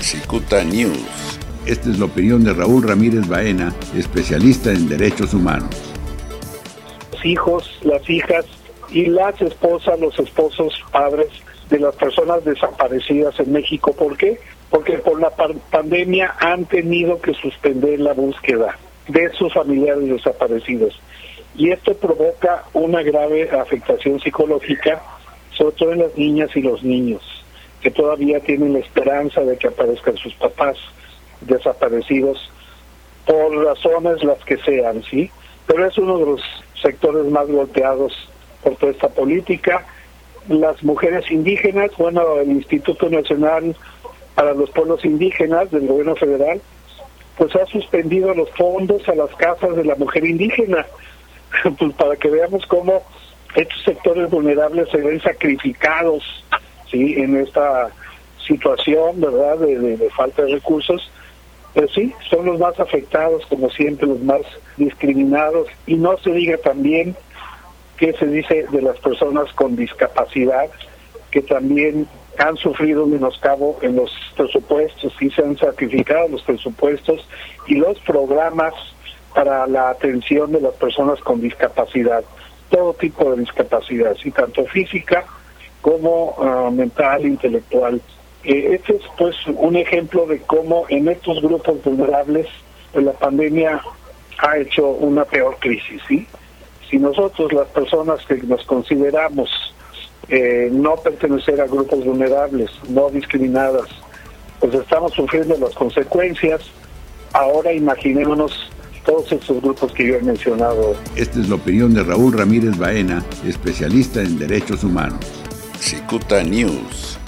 Cicuta News. Esta es la opinión de Raúl Ramírez Baena, especialista en derechos humanos. Los hijos, las hijas y las esposas, los esposos, padres de las personas desaparecidas en México. ¿Por qué? Porque por la pandemia han tenido que suspender la búsqueda de sus familiares desaparecidos. Y esto provoca una grave afectación psicológica, sobre todo en las niñas y los niños, que todavía tienen la esperanza de que aparezcan sus papás desaparecidos por razones las que sean, ¿sí? Pero es uno de los sectores más golpeados por toda esta política. Las mujeres indígenas, bueno, el Instituto Nacional para los Pueblos Indígenas del Gobierno Federal, pues ha suspendido los fondos a las casas de la mujer indígena, pues para que veamos cómo estos sectores vulnerables se ven sacrificados, ¿sí? En esta situación, ¿verdad?, de falta de recursos pues sí, son los más afectados, como siempre, los más discriminados. Y no se diga también qué se dice de las personas con discapacidad, que también han sufrido menoscabo en los presupuestos y se han sacrificado los presupuestos y los programas para la atención de las personas con discapacidad, todo tipo de discapacidad, sí, tanto física como ah, mental, intelectual. Eh, este es pues un ejemplo de cómo en estos grupos vulnerables pues, la pandemia ha hecho una peor crisis. Si nosotros, las personas que nos consideramos eh, no pertenecer a grupos vulnerables, no discriminadas, pues estamos sufriendo las consecuencias, ahora imaginémonos todos estos grupos que yo he mencionado. Esta es la opinión de Raúl Ramírez Baena, especialista en derechos humanos. Cicuta News.